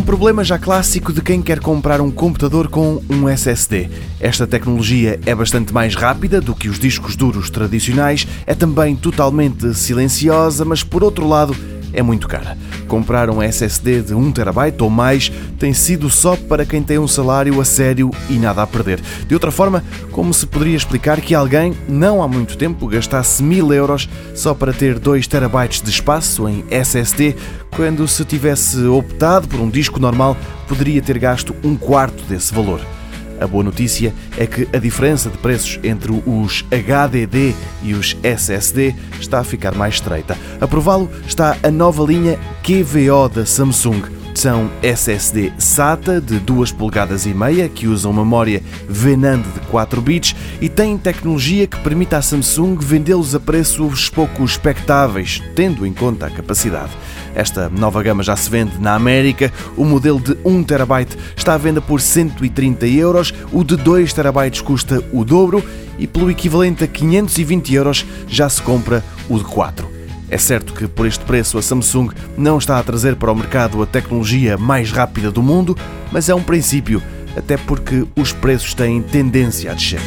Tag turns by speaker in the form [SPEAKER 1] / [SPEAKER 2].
[SPEAKER 1] problema já clássico de quem quer comprar um computador com um SSD. Esta tecnologia é bastante mais rápida do que os discos duros tradicionais, é também totalmente silenciosa, mas por outro lado é muito cara. Comprar um SSD de 1TB ou mais tem sido só para quem tem um salário a sério e nada a perder. De outra forma, como se poderia explicar que alguém, não há muito tempo, gastasse mil euros só para ter 2 TB de espaço em SSD, quando se tivesse optado por um disco normal, poderia ter gasto um quarto desse valor. A boa notícia é que a diferença de preços entre os HDD e os SSD está a ficar mais estreita. A prová-lo está a nova linha QVO da Samsung. São SSD SATA de 2 polegadas e meia que usam memória VNAND de 4 bits e têm tecnologia que permite à Samsung vendê-los a preços pouco expectáveis, tendo em conta a capacidade. Esta nova gama já se vende na América. O modelo de 1 TB está à venda por 130 euros, o de 2 TB custa o dobro e pelo equivalente a 520 euros já se compra o de 4. É certo que por este preço a Samsung não está a trazer para o mercado a tecnologia mais rápida do mundo, mas é um princípio, até porque os preços têm tendência a descer.